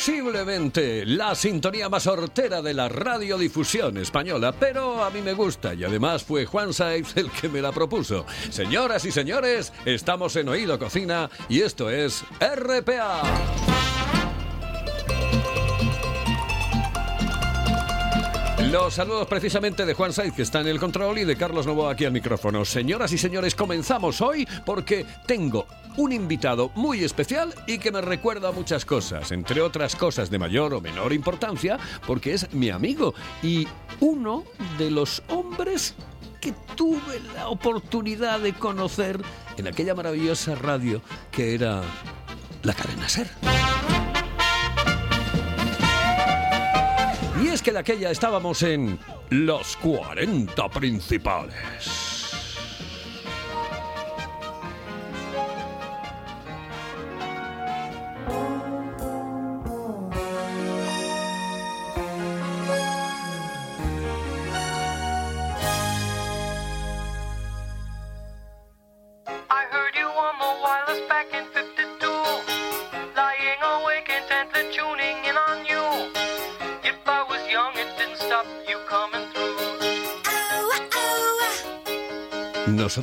Posiblemente la sintonía más hortera de la radiodifusión española, pero a mí me gusta y además fue Juan Saiz el que me la propuso. Señoras y señores, estamos en Oído Cocina y esto es RPA. Los saludos precisamente de Juan Saiz, que está en el control, y de Carlos Novo aquí al micrófono. Señoras y señores, comenzamos hoy porque tengo un invitado muy especial y que me recuerda muchas cosas, entre otras cosas de mayor o menor importancia, porque es mi amigo y uno de los hombres que tuve la oportunidad de conocer en aquella maravillosa radio que era la cadena Ser. Es que de aquella estábamos en los 40 principales.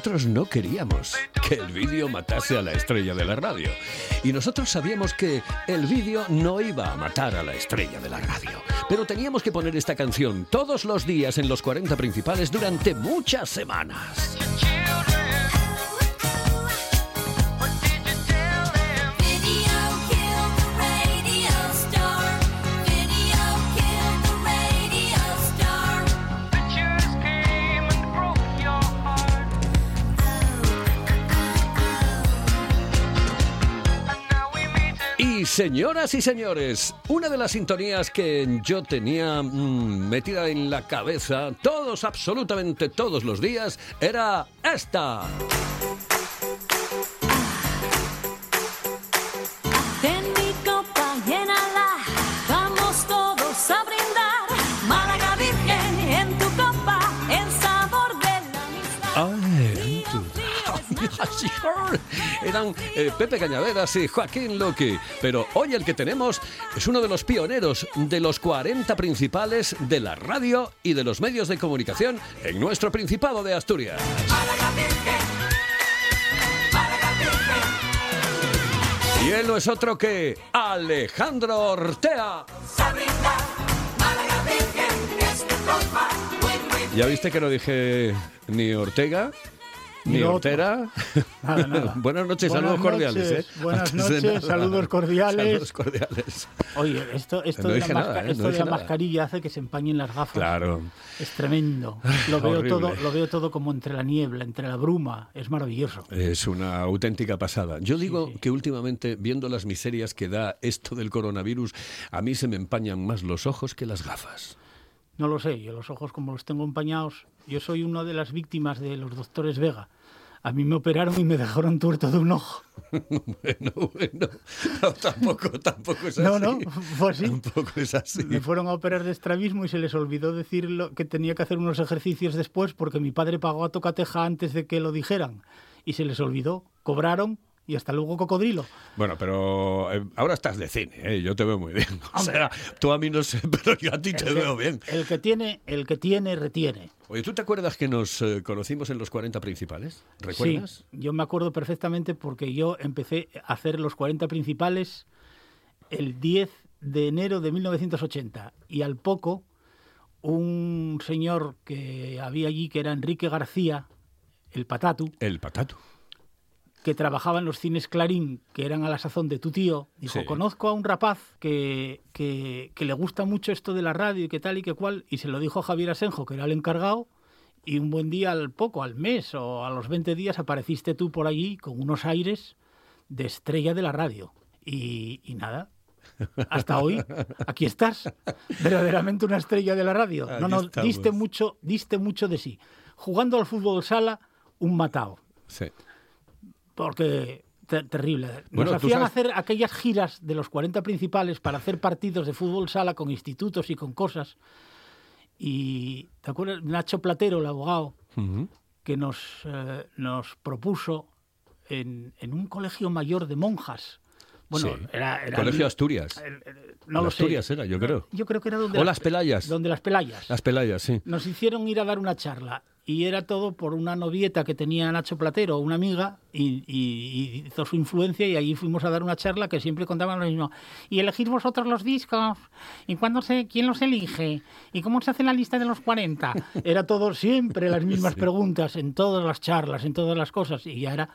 Nosotros no queríamos que el vídeo matase a la estrella de la radio. Y nosotros sabíamos que el vídeo no iba a matar a la estrella de la radio. Pero teníamos que poner esta canción todos los días en los 40 principales durante muchas semanas. Señoras y señores, una de las sintonías que yo tenía mm, metida en la cabeza todos, absolutamente todos los días, era esta. Eran eh, Pepe Cañaveras y Joaquín Loqui. Pero hoy el que tenemos es uno de los pioneros de los 40 principales de la radio y de los medios de comunicación en nuestro Principado de Asturias. Y él no es otro que Alejandro Ortea. ¿Ya viste que no dije ni Ortega? Ni. Nada, nada. Buenas noches, Buenas saludos cordiales. ¿eh? buenas noches, nada. saludos cordiales. Saludos cordiales. Oye, esto, esto No de, la, nada, masca- ¿eh? No esto de la mascarilla hace que se empañen las gafas. Claro. Es tremendo. Lo veo, Horrible. todo, lo veo todo como entre la niebla, entre la bruma. Es maravilloso. Es una auténtica pasada. Yo digo sí. que últimamente, viendo las miserias que da esto del coronavirus, a mí se me empañan más los ojos que las gafas. No lo sé, yo los ojos como los tengo empañados. Yo soy una de las víctimas de los doctores Vega. A mí me operaron y me dejaron tuerto de un ojo. Bueno, bueno. No, tampoco, tampoco es así. No, no, fue así. Tampoco es así. Me fueron a operar de estrabismo y se les olvidó decir lo- que tenía que hacer unos ejercicios después porque mi padre pagó a tocateja antes de que lo dijeran. Y se les olvidó. Cobraron y hasta luego cocodrilo. Bueno, pero eh, ahora estás de cine, ¿eh? yo te veo muy bien. O sea, tú a mí no sé, pero yo a ti te que- veo bien. El que tiene, el que tiene, retiene. Oye, ¿tú te acuerdas que nos eh, conocimos en los 40 principales? ¿Recuerdas? Sí, yo me acuerdo perfectamente porque yo empecé a hacer los 40 principales el 10 de enero de 1980 y al poco un señor que había allí que era Enrique García, el patatu, El patato. Que trabajaba en los cines Clarín, que eran a la sazón de tu tío, dijo, Sí. conozco a un rapaz que, que, que le gusta mucho esto de la radio y que tal y que cual, y se lo dijo a Javier Asenjo, que era el encargado, y un buen día al poco, al mes o a los 20 días apareciste tú por allí con unos aires de estrella de la radio. Y, y nada, hasta hoy, aquí estás, verdaderamente una estrella de la radio. No, no, estamos. diste mucho, diste mucho de sí. Jugando al fútbol sala, un matao Sí. Porque Ter- terrible. Nos Bueno, hacían sabes- hacer aquellas giras de los 40 principales para hacer partidos de fútbol sala con institutos y con cosas. Y ¿te acuerdas? Nacho Platero, el abogado, que nos, eh, nos propuso en, en un colegio mayor de monjas. Bueno, Sí. era, era- Colegio Asturias. el- el- no lo sé. Asturias era, yo creo. Yo creo que era donde O las Pelayas. Donde las Pelayas. Las Pelayas, sí. Nos hicieron ir a dar una charla y era todo por una novieta que tenía Nacho Platero, una amiga, y, y- y hizo su influencia y allí fuimos a dar una charla que siempre contaban lo mismo. Y elegir vosotros los discos, y cuándo se, quién los elige, y cómo se hace la lista de los 40. Era todo siempre las mismas preguntas en todas las charlas, en todas las cosas, y ya era...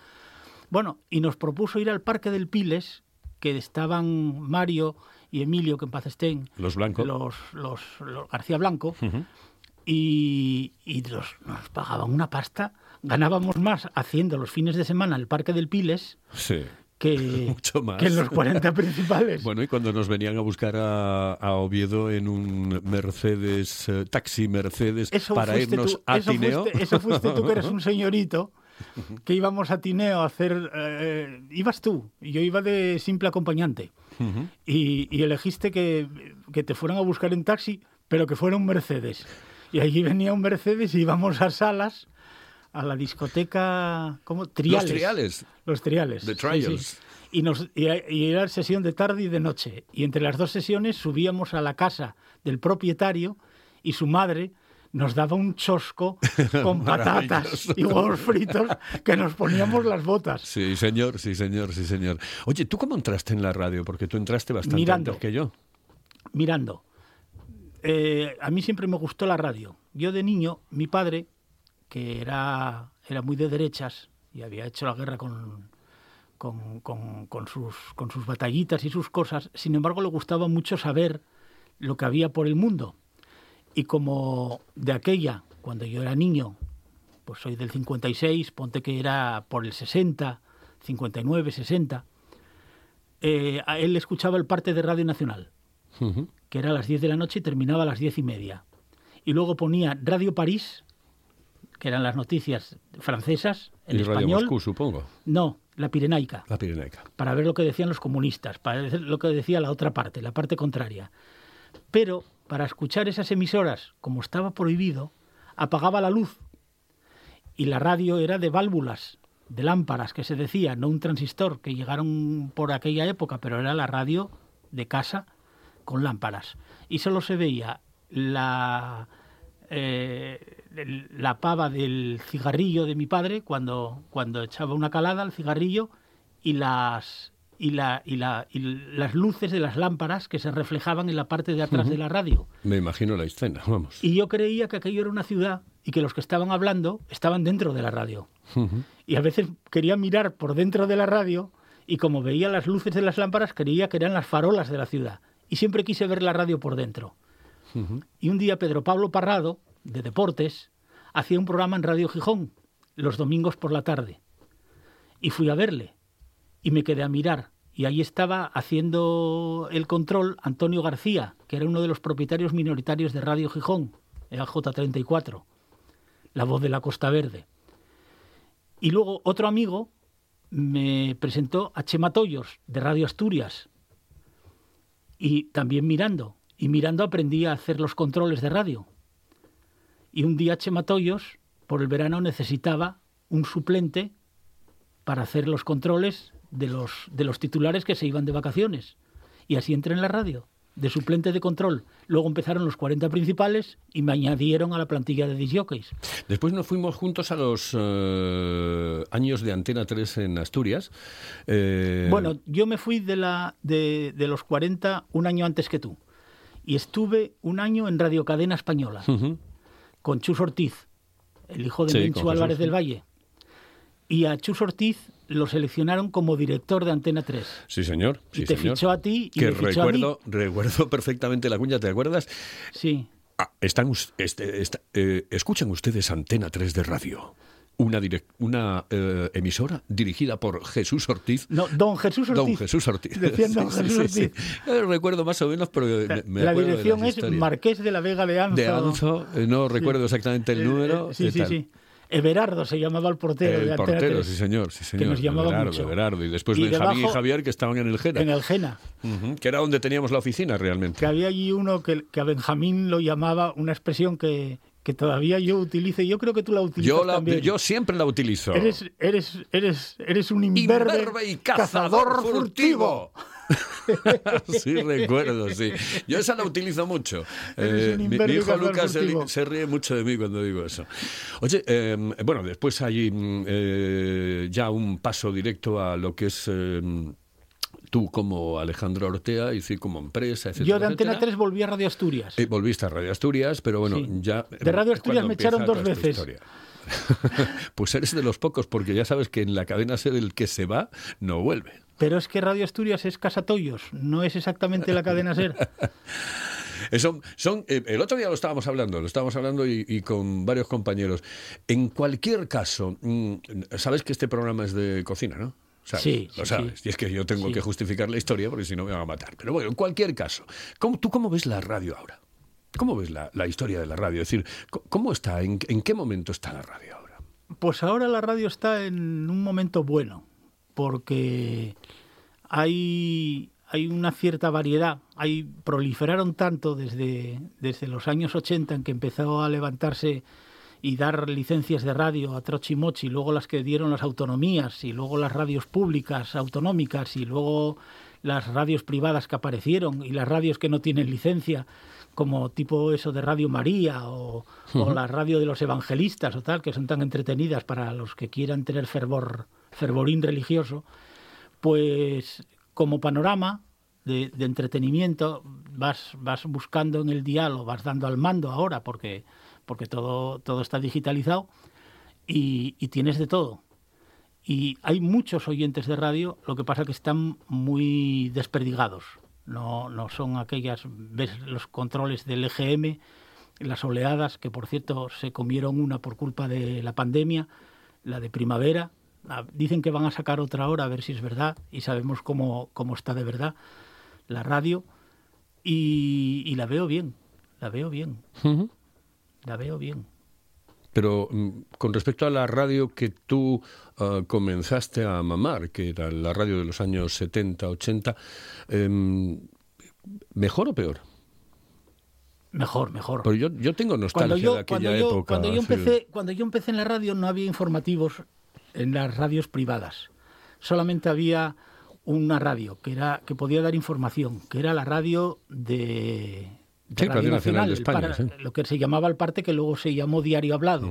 Bueno, y nos propuso ir al Parque del Piles, que estaban Mario y Emilio, que en paz estén, Los blancos. los, los, los García Blanco, y, y los- nos pagaban una pasta. Ganábamos más haciendo los fines de semana el Parque del Piles Sí. que, Mucho más. que en los 40 principales. Bueno, y cuando nos venían a buscar a, a Oviedo en un Mercedes, eh, taxi Mercedes, eso para irnos tú, a eso Tineo. fuiste- eso fuiste tú, que eres un señorito, que íbamos a Tineo a hacer... eh, ibas tú, yo iba de simple acompañante. Y, y elegiste que, que te fueran a buscar en taxi, pero que fuera un Mercedes. Y allí venía un Mercedes y íbamos a salas, a la discoteca, ¿cómo? Triales. Triales. Los triales. The sí, Trials. sí. Y, nos, y, y era sesión de tarde y de noche. Y entre las dos sesiones subíamos a la casa del propietario y su madre nos daba un chosco con patatas y huevos fritos que nos poníamos las botas. Sí, señor, sí, señor, sí, señor. Oye, ¿tú cómo entraste en la radio? Porque tú entraste bastante Mirando. antes que yo. mirando. Eh, a mí siempre me gustó la radio. Yo de niño, mi padre, que era, era muy de derechas y había hecho la guerra con, con, con- con sus, con sus batallitas y sus cosas, sin embargo le gustaba mucho saber lo que había por el mundo. Y como de aquella, cuando yo era niño, pues soy del 56, ponte que era por el 60, 59, 60, eh, a él escuchaba el parte de Radio Nacional que era a las 10 de la noche y terminaba a las 10 y media. Y luego ponía Radio París, que eran las noticias francesas, en y Radio español. Moscú, supongo. No, la Pirenaica, La Pirenaica. para ver lo que decían los comunistas, para ver lo que decía la otra parte, la parte contraria. Pero para escuchar esas emisoras, como estaba prohibido, apagaba la luz. Y la radio era de válvulas, de lámparas, que se decía, no un transistor, que llegaron por aquella época, pero era la radio de casa con lámparas. Y solo se veía la, eh, la pava del cigarrillo de mi padre cuando, cuando echaba una calada al cigarrillo y las, y, la, y, la, y las luces de las lámparas que se reflejaban en la parte de atrás de la radio. Me imagino la escena, vamos. Y yo creía que aquello era una ciudad y que los que estaban hablando estaban dentro de la radio. Y a veces quería mirar por dentro de la radio y como veía las luces de las lámparas creía que eran las farolas de la ciudad. Y siempre quise ver la radio por dentro. Y un día Pedro Pablo Parrado, de Deportes, hacía un programa en Radio Gijón, los domingos por la tarde. Y fui a verle y me quedé a mirar. Y ahí estaba haciendo el control Antonio García, que era uno de los propietarios minoritarios de Radio Gijón, el J34, la voz de la Costa Verde. Y luego otro amigo me presentó a Chema Toyos, de Radio Asturias. Y también mirando. Y mirando aprendí a hacer los controles de radio. Y un día Chema Toyos, por el verano, necesitaba un suplente para hacer los controles de los, de los titulares que se iban de vacaciones. Y así entré en la radio, de suplente de control. Luego empezaron los 40 principales y me añadieron a la plantilla de disjockeys. Después nos fuimos juntos a los eh, años de Antena 3 en Asturias. Eh, Bueno, yo me fui de, la, de, de los 40 un año antes que tú. Y estuve un año en Radio Cadena Española, con Chus Ortiz, el hijo de Sí, Álvarez sí. del Valle. Y a Chus Ortiz lo seleccionaron como director de Antena 3. Sí, señor. Y te señor. fichó a ti y que me fichó a mí. recuerdo, recuerdo perfectamente la cuña, ¿te acuerdas? Sí. Ah, están, este, esta- eh, escuchan ustedes Antena 3 de radio. Una, direc- una eh, emisora dirigida por Jesús Ortiz. No, don Jesús Ortiz. Don Jesús Ortiz. Decían don sí, Jesús sí, Ortiz. sí. Eh, recuerdo más o menos, pero me, me la de dirección es. Marqués de la Vega de Anzo. De Anzo, eh, no recuerdo exactamente el número. sí, sí, sí. Everardo se llamaba el portero de El Antena portero, 3, sí señor, sí señor. nos llamaba Everardo, mucho. Everardo. Y después Y Benjamín y debajo- Javier que estaban en el Gera. en el Jena. Ujú, que era donde teníamos la oficina realmente. Que había allí uno que, que a Benjamín lo llamaba una expresión que, que todavía yo utilizo y yo creo que tú la utilizas Yo, la- también. yo siempre la utilizo. Eres, eres, eres, eres un imberbe, Imberbe y cazador furtivo. sí, recuerdo, sí. Yo esa la utilizo mucho. Eh, mi, hijo Lucas se, ríe mucho de mí cuando digo eso. Oye, eh, bueno, después hay mm, eh, ya un paso directo a lo que es... eh, Tú como Alejandro Ortea, y decir, como empresa, etcétera. Yo de Antena etcétera. 3 volví a Radio Asturias. Eh, volviste a Radio Asturias, pero bueno, Sí. ya... De Radio Asturias me echaron dos veces. pues eres de los pocos, porque ya sabes que en la cadena ser el que se va, no vuelve. Pero es que Radio Asturias es Casatollos, no es exactamente la cadena SER. Eh, Son, son, eh, el otro día lo estábamos hablando, lo estábamos hablando y, y con varios compañeros. En cualquier caso, mm, sabes que este programa es de cocina, ¿no? ¿Sabes? Sí, Lo sabes. sí. Y es que yo tengo Sí. que justificar la historia porque si no me van a matar. Pero bueno, en cualquier caso, ¿cómo, ¿tú cómo ves la radio ahora? ¿Cómo ves la, la historia de la radio? Es decir, ¿cómo está? ¿En, en qué momento está la radio ahora? Pues ahora la radio está en un momento bueno, porque hay, hay una cierta variedad. Hay, proliferaron tanto desde, desde los años 80 en que empezó a levantarse y dar licencias de radio a trochimochi, luego las que dieron las autonomías y luego las radios públicas autonómicas y luego las radios privadas que aparecieron y las radios que no tienen licencia como tipo eso de Radio María o, o la radio de los evangelistas o tal, que son tan entretenidas para los que quieran tener fervor, fervorín religioso, pues como panorama de, entretenimiento vas, vas buscando en el dial o vas dando al mando ahora porque, porque todo, todo está digitalizado y, tienes de todo. Y hay muchos oyentes de radio, lo que pasa que están muy desperdigados. No, no son aquellas, ves los controles del EGM, las oleadas, que por cierto se comieron una por culpa de la pandemia, la de primavera. Ah, Dicen que van a sacar otra hora a ver si es verdad y sabemos cómo, cómo está de verdad la radio. Y, y la veo bien, la veo bien, la veo bien. Pero mm, con respecto a la radio que tú ah, comenzaste a mamar, que era la radio de los años 70, 80, em, ¿mejor o peor? Mejor, mejor. Yo, yo tengo nostalgia yo, de aquella cuando yo, época. cuando yo sí. empecé, cuando yo empecé en la radio no había informativos en las radios privadas. Solamente había una radio que era que podía dar información, que era la radio de, de Sí, Radio Nacional de España, para- sí. lo que se llamaba el parte que luego se llamó Diario Hablado.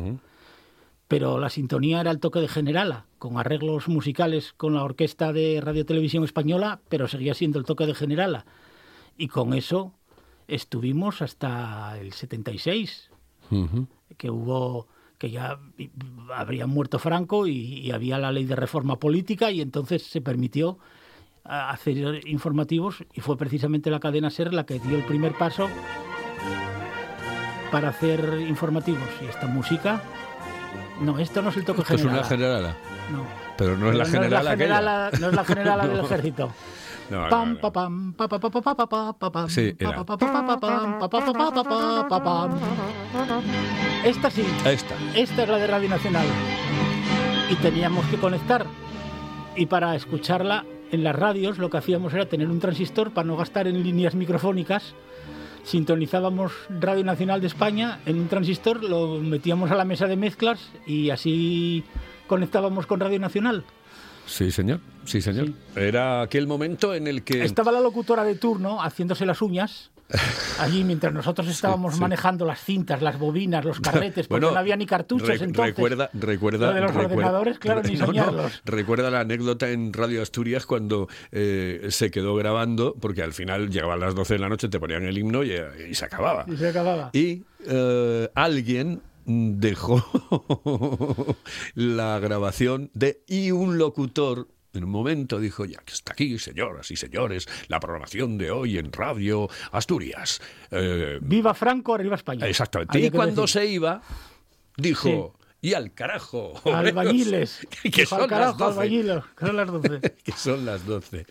Pero la sintonía era el toque de Generala, con arreglos musicales con la orquesta de Radio Televisión Española, pero seguía siendo el toque de Generala. Y con eso estuvimos hasta el 76 Ujú. que hubo que ya habría muerto Franco y, y había la ley de reforma política y entonces se permitió hacer informativos y fue precisamente la cadena SER la que dio el primer paso para hacer informativos y esta música no esto no es el toque Esto es general una generala. no. Pero no es la generala aquella. generala- no es la generala del ejército esta sí. Esta. Esta es la de Radio Nacional. Y teníamos que conectar. Y para escucharla en las radios lo que hacíamos era tener un transistor para no gastar en líneas microfónicas. Sintonizábamos Radio Nacional de España en un transistor, lo metíamos a la mesa de mezclas y así conectábamos con Radio Nacional. Sí, señor. Sí, señor. Sí. Era aquel momento en el que... Estaba la locutora de turno haciéndose las uñas. Allí mientras nosotros estábamos sí. manejando las cintas, las bobinas, los carretes, porque Bueno, no había ni cartuchos re- entonces. Recuerda, recuerda, Lo de los recuerda- ordenadores, claro, ni no, no, soñarlos. recuerda la anécdota en Radio Asturias cuando eh, se quedó grabando, porque al final llegaban las 12 de la noche, te ponían el himno y, y se acababa. Y se acababa. Y eh, alguien dejó la grabación de y un locutor en un momento dijo, ya que está aquí, señoras y señores, la programación de hoy en Radio Asturias. Eh, Viva Franco, arriba España. Exactamente. Había Y cuando decir. se iba, dijo, y al carajo. Albañiles. que son "Al las carajo, 12. albañiles, que son las 12. que son las 12.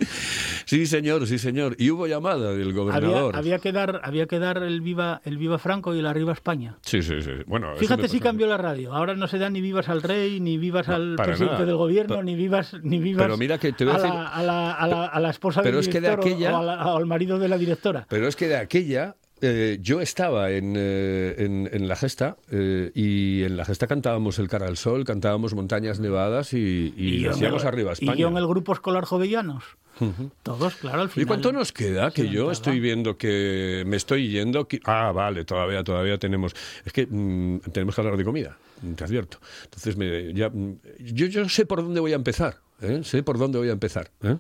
Sí, señor, sí, señor. Y hubo llamada del gobernador. había que dar, había que dar el viva, el viva Franco y el arriba España. Sí, sí, sí. Bueno, Fíjate si cambió la radio. Ahora no se da ni vivas al rey, ni vivas No, al presidente nada. del gobierno, Pa- ni vivas, ni vivas Pero mira que te voy a a, decir- la, a, la, a, la, a la esposa Pero del es que de aquella- o, o al marido de la directora. Pero es que de aquella eh, yo estaba en, eh, en, en la gesta eh, y en la gesta cantábamos El cara al sol, cantábamos Montañas Nevadas y, y, el- Arriba España. Y yo en el grupo escolar Jovellanos. Todos, claro, al ¿Y final. cuánto nos queda? Que yo estoy viendo que me estoy yendo. que- Ah, vale, todavía, todavía tenemos. Es que mm, tenemos que hablar de comida, te advierto. Entonces, me, ya, mm, yo, yo sé por dónde voy a empezar. ¿Eh? Sé por dónde voy a empezar. ¿eh?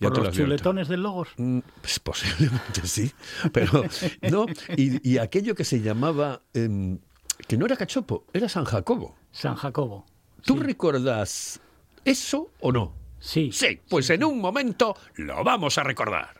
Ya Por los chuletones del Logos. Mm, Pues posiblemente sí, pero no. Y, y aquello que se llamaba, em, que no era cachopo, era San Jacobo. San Jacobo. ¿Tú Sí. recuerdas eso o no? Sí. Sí, pues en un momento lo vamos a recordar.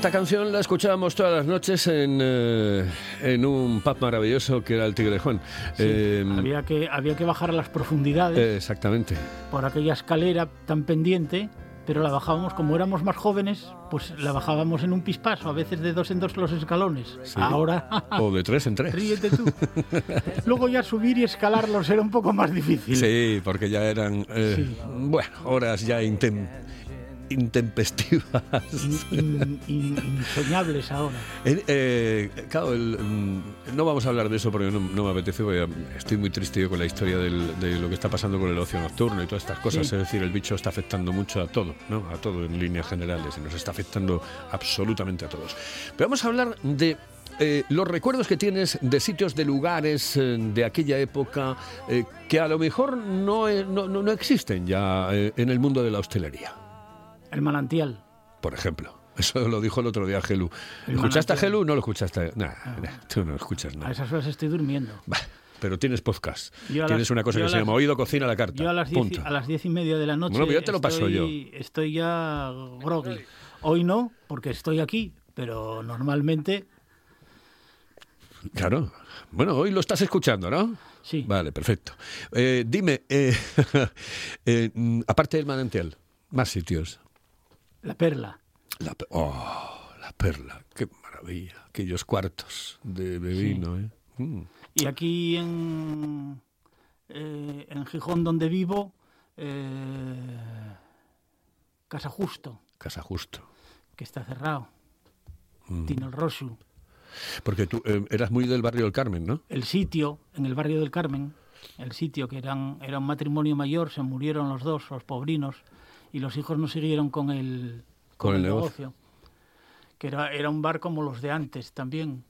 Esta canción la escuchábamos todas las noches en, eh, en un pub maravilloso que era el Tigre Juan. Eh, Había que, había que bajar a las profundidades eh, exactamente. por aquella escalera tan pendiente, pero la bajábamos, como éramos más jóvenes, pues la bajábamos en un pispaso, a veces de dos en dos los escalones. Ahora, O de tres en tres. ríete tú. Luego ya subir y escalarlos era un poco más difícil. Sí, porque ya eran, eh, Sí. bueno, horas ya intem- intempestivas. In- in- insoñables ahora. Eh, eh, claro, el, mm, no vamos a hablar de eso porque no, no me apetece, porque estoy muy triste yo con la historia del- de lo que está pasando con el ocio nocturno y todas estas cosas. Sí. Es decir, el bicho está afectando mucho a todo, ¿no? A todo en líneas generales y nos está afectando absolutamente a todos. Pero vamos a hablar de eh, los recuerdos que tienes de sitios, de lugares eh, de aquella época eh, que a lo mejor no, no, no- no existen ya en el mundo de la hostelería, El manantial. por ejemplo. Eso lo dijo el otro día Gelu. El ¿Escuchaste a. Gelu? No lo escuchaste. Nah, nah, tú no escuchas A nada. esas horas estoy durmiendo. Bah, pero tienes podcast. Yo a tienes las- una cosa yo que a se llama Oído Cocina a la Carta. Yo a las, diez, a las diez y media de la noche. Bueno, ya te lo paso estoy, Estoy ya groggy. Hoy no, porque estoy aquí, pero normalmente Claro. Bueno, hoy lo estás escuchando, ¿no? sí. Vale, perfecto. Eh, dime, eh, eh, mm, aparte del manantial, más sitios. La perla. La, oh, la perla, qué maravilla. Aquellos cuartos de bebino, ¿eh? Mm. Y aquí en, eh, en Gijón, donde vivo, eh, Casa Justo, Casa Justo. que está cerrado. Mm. Tiene el Rosu. Porque tú eh, eras muy del barrio del Carmen, ¿no? El sitio, en el barrio del Carmen, el sitio que eran, era un matrimonio mayor, se murieron los dos, los pobrinos, y los hijos no siguieron con el, Con el negocio. Que era, era un bar como los de antes también.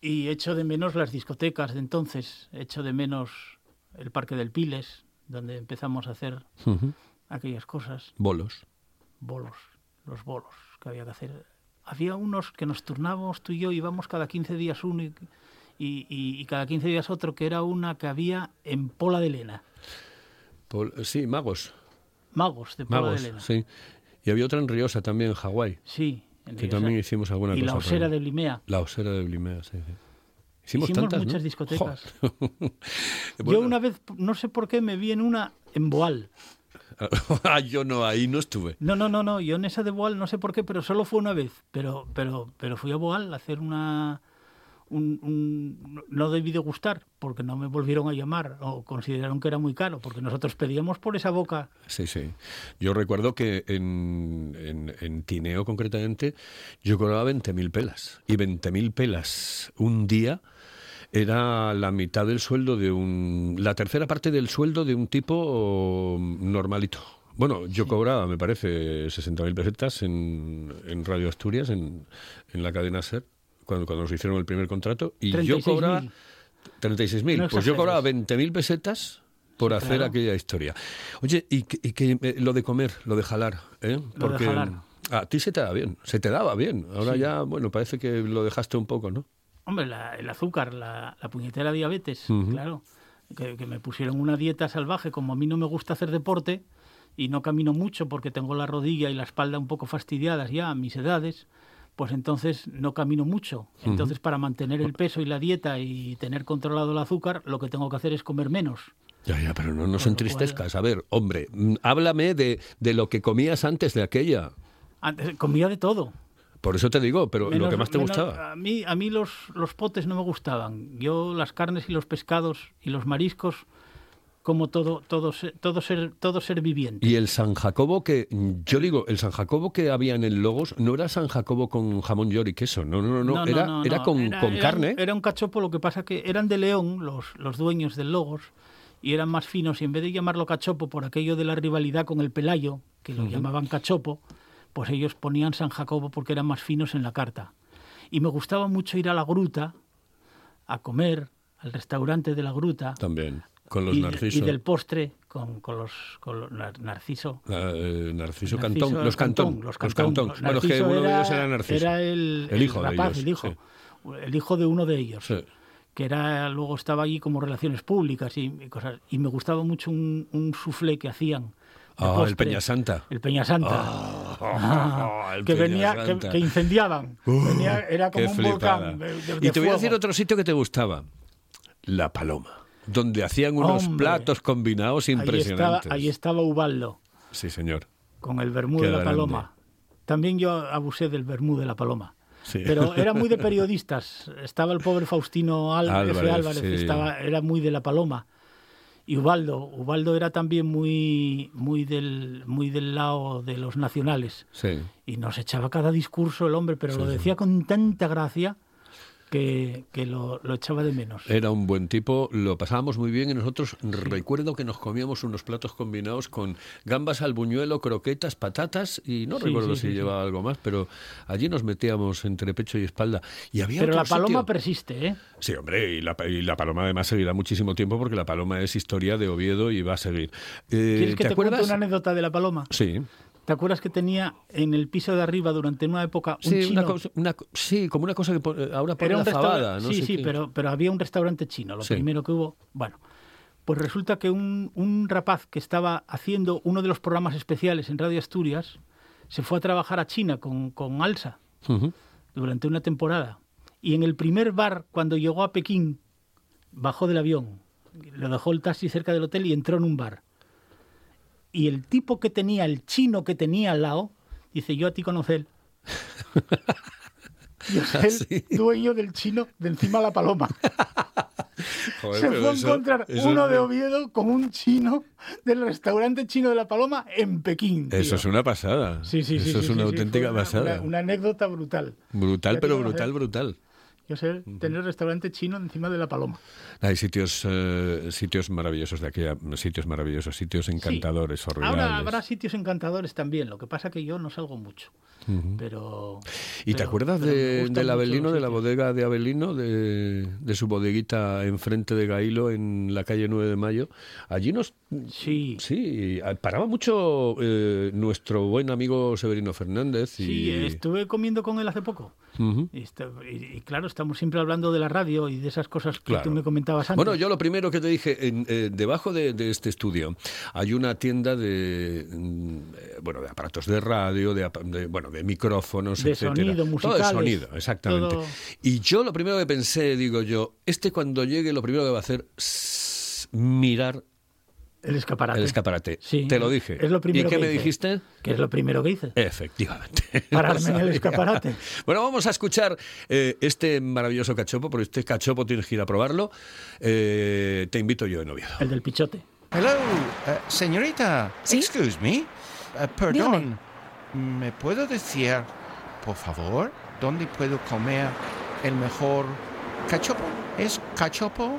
Y echo de menos las discotecas de entonces, echo de menos el Parque del Piles, donde empezamos a hacer aquellas cosas, Bolos. bolos, los bolos que había que hacer. Había unos que nos turnábamos tú y yo, íbamos cada 15 días uno y, y- y- y cada 15 días otro, que era una que había en Pola de Lena. Pol- sí, magos. Magos de Magos, de sí. Y había otra en Riosa también, en Hawái. Sí, en Que también hicimos alguna Y cosa. la por osera de Blimea. La osera de Blimea, sí. sí. Hicimos, Hicimos tantas, muchas ¿no? discotecas. Yo una vez, no sé por qué, me vi en una en Boal. ah, yo no, ahí no estuve. No, no, no, no, yo en esa de Boal no sé por qué, pero solo fue una vez. Pero, pero, pero fui a Boal a hacer una... Un, un- no debí de gustar porque no me volvieron a llamar o consideraron que era muy caro porque nosotros pedíamos por esa boca Sí, sí. Yo recuerdo que en, en, en Tineo, concretamente, yo cobraba 20.000 pelas. Y 20.000 pelas un día era la mitad del sueldo de un... La tercera parte del sueldo de un tipo normalito. Bueno, yo cobraba, me parece, 60.000 pesetas en, en Radio Asturias, en, en la cadena SER, cuando, cuando nos hicieron el primer contrato. Y yo 36.000. cobraba 36.000. No pues yo cobraba exageres. 20.000 pesetas por hacer claro. aquella historia. Oye, y, que- y que, eh, lo de comer, lo de jalar, ¿eh? Porque jalar. Sí. ya, bueno, parece que lo dejaste un poco, ¿no? Hombre, la- el azúcar, la, la puñetera diabetes, Ujú. claro. Que, que me pusieron una dieta salvaje, como a mí no me gusta hacer deporte y no camino mucho porque tengo la rodilla y la espalda un poco fastidiadas ya a mis edades, pues entonces no camino mucho. Entonces, para mantener el peso y la dieta y tener controlado el azúcar, lo que tengo que hacer es comer menos. Ya, ya, pero no nos entristezcas. A ver, hombre, mm, háblame de, de lo que comías antes de aquella. Antes comía de todo. Por eso te digo, pero lo que más te menos- gustaba. A mí, a mí los, los potes no me gustaban. Yo las carnes y los pescados y los mariscos, como todo, todo, todo, ser, todo ser viviente. Y el San Jacobo que, yo digo, el San Jacobo que había en el Logos no era San Jacobo con jamón york y queso, no, no, no, no, era, no, era con, Era- con era- carne. Era un cachopo, lo que pasa que eran de León los, los dueños del Logos y eran más finos y en vez de llamarlo cachopo por aquello de la rivalidad con el Pelayo, que lo llamaban cachopo, pues ellos ponían San Jacobo porque eran más finos en la carta. Y me gustaba mucho ir a la gruta a comer, al restaurante de la gruta. También, con los y, y del postre con, con los, con los nar- narciso. Ah, eh, Narciso, Narciso Cantón, los Cantón, los los Cantón. Cantón. Bueno, es que uno de ellos era Narciso. Era el, El hijo de rapaz, ellos, el hijo, sí. el hijo de uno de ellos, Sí. que era luego estaba allí como relaciones públicas y, y cosas. Y me gustaba mucho un, un soufflé que hacían. de Ah, el postre. Peñasanta. El Peñasanta. Ah, el que venía, que, Peñasanta. que incendiaban. Venía- era como un flipada. volcán. de- de- y de te voy a fuego. decir otro sitio que te gustaba. La Paloma. Donde hacían unos Hombre. platos combinados Ahí estaba, impresionantes. ahí estaba Ubaldo Sí, señor. con el vermú de la grande. paloma. También yo abusé del vermú de la paloma. Sí. Pero era muy de periodistas. Estaba el pobre Faustino Al- F. Álvarez, Álvarez, sí. estaba, era muy de la paloma. Y Ubaldo, Ubaldo era también muy, muy, del, muy del lado de los nacionales. Sí. Y nos echaba cada discurso el hombre, pero lo decía con tanta gracia que, que lo, lo echaba de menos. Era un buen tipo, lo pasábamos muy bien y nosotros recuerdo que nos comíamos unos platos combinados con gambas al buñuelo, croquetas, patatas y no Sí, recuerdo sí, si llevaba algo más, pero allí nos metíamos entre pecho y espalda. Y había Pero la paloma sitio- persiste, ¿eh? Sí, hombre, y la, y la paloma además seguirá muchísimo tiempo porque la paloma es historia de Oviedo y va a seguir. Eh, ¿Quieres que te, acuerdas? cuente una anécdota de la paloma? Sí. ¿Te acuerdas que tenía en el piso de arriba durante una época un Sí, chino? una cosa- una co- sí, como una cosa que pon- ahora pone Era un la fabada. No sí, sé sí, qué. pero, pero había un restaurante chino, lo Sí. primero que hubo. Bueno, pues resulta que un, un rapaz que estaba haciendo uno de los programas especiales en Radio Asturias se fue a trabajar a China con, con Alsa durante una temporada. Y en el primer bar, cuando llegó a Pekín, bajó del avión, le dejó el taxi cerca del hotel y entró en un bar. Y el tipo que tenía, el chino que tenía al lado, dice, yo a ti conoce él. Yo soy el Sí. dueño del chino de encima de la paloma. Joder, Se fue a encontrar eso uno de Oviedo con un chino del restaurante chino de la paloma en Pekín. Eso es una pasada. Sí, sí, Eso sí, es una auténtica una- pasada. Una, una anécdota brutal. Brutal, pero iba a brutal, brutal. Yo sé tener restaurante chino encima de la paloma. Hay sitios, eh, sitios maravillosos de aquella, sitios maravillosos, sitios encantadores, Sí. horribles. Ahora habrá sitios encantadores también, lo que pasa que yo no salgo mucho. Pero. ¿Y te acuerdas de, del los de la bodega de Abelino, de, de su bodeguita enfrente de Gailo, en la calle 9 de Mayo? Allí nos... Sí. Sí, paraba mucho eh, nuestro buen amigo Severino Fernández. Y... Sí, estuve comiendo con él hace poco. Y, está- y- y claro, estamos siempre hablando de la radio y de esas cosas que Claro. tú me comentabas antes. Bueno, yo lo primero que te dije, en, eh, debajo de, de este estudio hay una tienda de, mm, bueno, de aparatos de radio, de, de, bueno, de micrófonos, De etcétera. sonido, Todo de musicales, sonido, exactamente. todo- Y yo lo primero que pensé, digo yo, este cuando llegue lo primero que va a hacer es mirar El escaparate. el escaparate. Sí, Te lo dije. Es lo primero ¿Y qué que me hice. dijiste? Que es lo primero que hice. Efectivamente. Pararme en el escaparate. Bueno, vamos a escuchar eh, este maravilloso cachopo, porque este cachopo tienes que ir a probarlo. Eh, te invito yo en Oviedo. El del pichote. Hello, uh, señorita. ¿Sí? Excuse me. Uh, perdón. ¿Me puedo decir, por favor, dónde puedo comer el mejor cachopo? ¿Es cachopo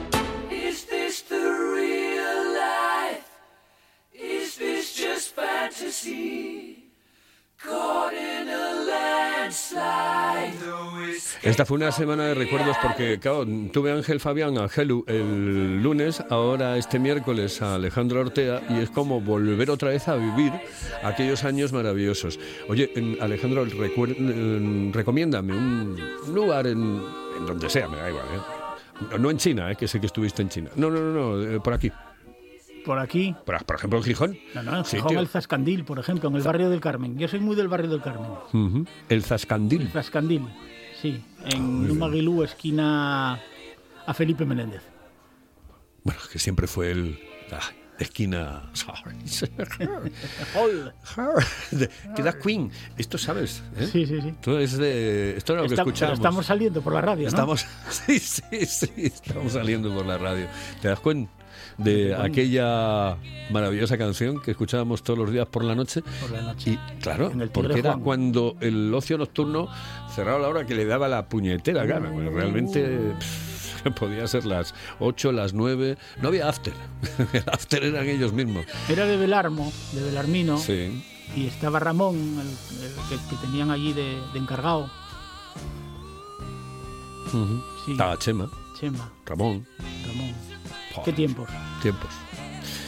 Esta fue una semana de recuerdos porque, claro, tuve a Ángel Fabián, a el lunes, ahora este miércoles a Alejandro Ortea y es como volver otra vez a vivir aquellos años maravillosos. Oye, Alejandro, recomiéndame un lugar en, en donde sea, me da igual, ¿eh? No- No en China, ¿eh? que sé que estuviste en China. No, no, no, no, eh, por aquí. Por aquí. Por, por ejemplo, en Gijón. No, no, en Gijón, el Zascandil, por ejemplo, en el barrio del Carmen. Yo soy muy del barrio del Carmen. El Zascandil. El Zascandil, sí. En Numaguilú, esquina a Felipe Menéndez. Bueno, que siempre fue el... la esquina... de, que da Queen. Esto sabes, ¿eh? Sí, sí, sí. Esto es de... Esto era lo que Está- escuchamos. estamos saliendo por la radio, ¿no? Estamos... Sí, sí, sí. Estamos saliendo por la radio. ¿Te das cuenta? De aquella maravillosa canción que escuchábamos todos los días por la noche. Por la noche. Y claro, porque era Juan. cuando el ocio nocturno cerraba la hora que le daba la puñetera gana. Bueno, realmente pff, podía ser las 8, las 9. No había after. El after eran ellos mismos. Era de Belarmo, de Belarmino. Sí. Y estaba Ramón, el, el que, que tenían allí de, de encargado. Sí. Estaba Chema, Chema, Ramón. Ramón. ¿Qué tiempos? tiempos.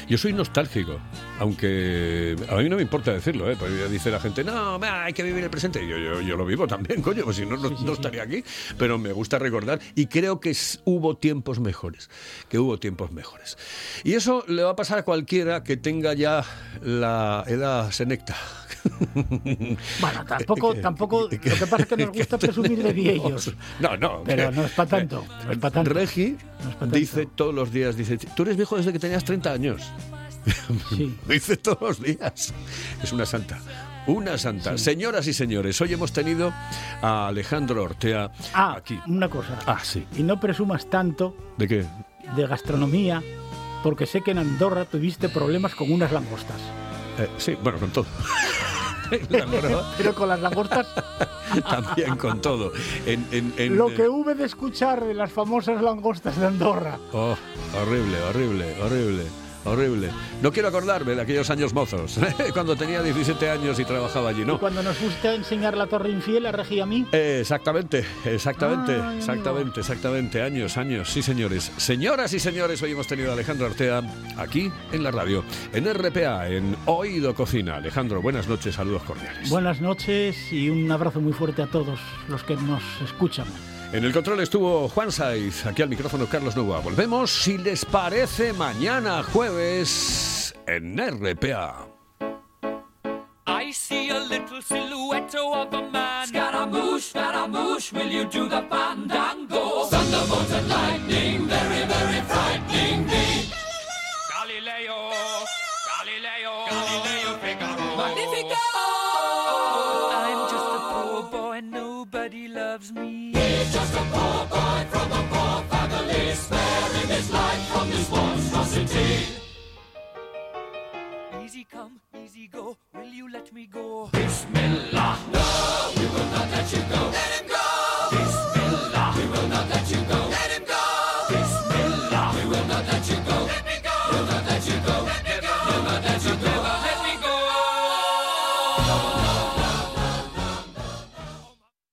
Yo soy nostálgico, aunque a mí no me importa decirlo, ¿eh? Porque dice la gente, no, hay que vivir el presente. Yo, yo, yo lo vivo también, coño, pues si no, no, no estaría aquí. Pero me gusta recordar y creo que hubo tiempos mejores, que hubo tiempos mejores. Y eso le va a pasar a cualquiera que tenga ya la edad senecta. Bueno, tampoco, tampoco. Lo que pasa es que nos gusta presumir de viejos. No, no. Pero no es pa' tanto, no es pa' tanto. Regi No es pa' tanto. dice todos los días, dice, tú eres viejo desde que tenías 30 años. Sí. Lo dice todos los días. Es una santa. Una santa. Señoras y señores, hoy hemos tenido a Alejandro Ortea Ah, aquí. una cosa. Ah, sí. Y no presumas tanto ¿De qué? de gastronomía, porque sé que en Andorra tuviste problemas con unas langostas. Eh, sí, bueno, con todo. Pero con las langostas, También con todo. En, en- en- lo que hube de escuchar de las famosas langostas de Andorra. Oh, horrible, horrible, horrible. Horrible. No quiero acordarme de aquellos años mozos, cuando tenía 17 años y trabajaba allí, ¿no? cuando nos fuiste a enseñar la Torre Infiel a Regi a mí, Eh, exactamente, exactamente, exactamente, exactamente. Años, años, sí señores. Señoras y señores, hoy hemos tenido a Alejandro Artea aquí en la radio, en RPA, en Oído Cocina. Alejandro, buenas noches, saludos cordiales. buenas noches y un abrazo muy fuerte a todos los que nos escuchan. En el control estuvo Juan Saiz, aquí al micrófono Carlos Nova. Volvemos, si les parece, mañana jueves en RPA. I see a little silhouette of a man. Scaramouche, Scaramouche, will you do the fandango? Thunderbolt and lightning, very, very frightening me. Galileo, Galileo, Galileo Figaro. Magnifico! sparing his life from this monstrosity. Easy come, easy go, will you let me go? Bismillah, no, we will not let you go. Let him go!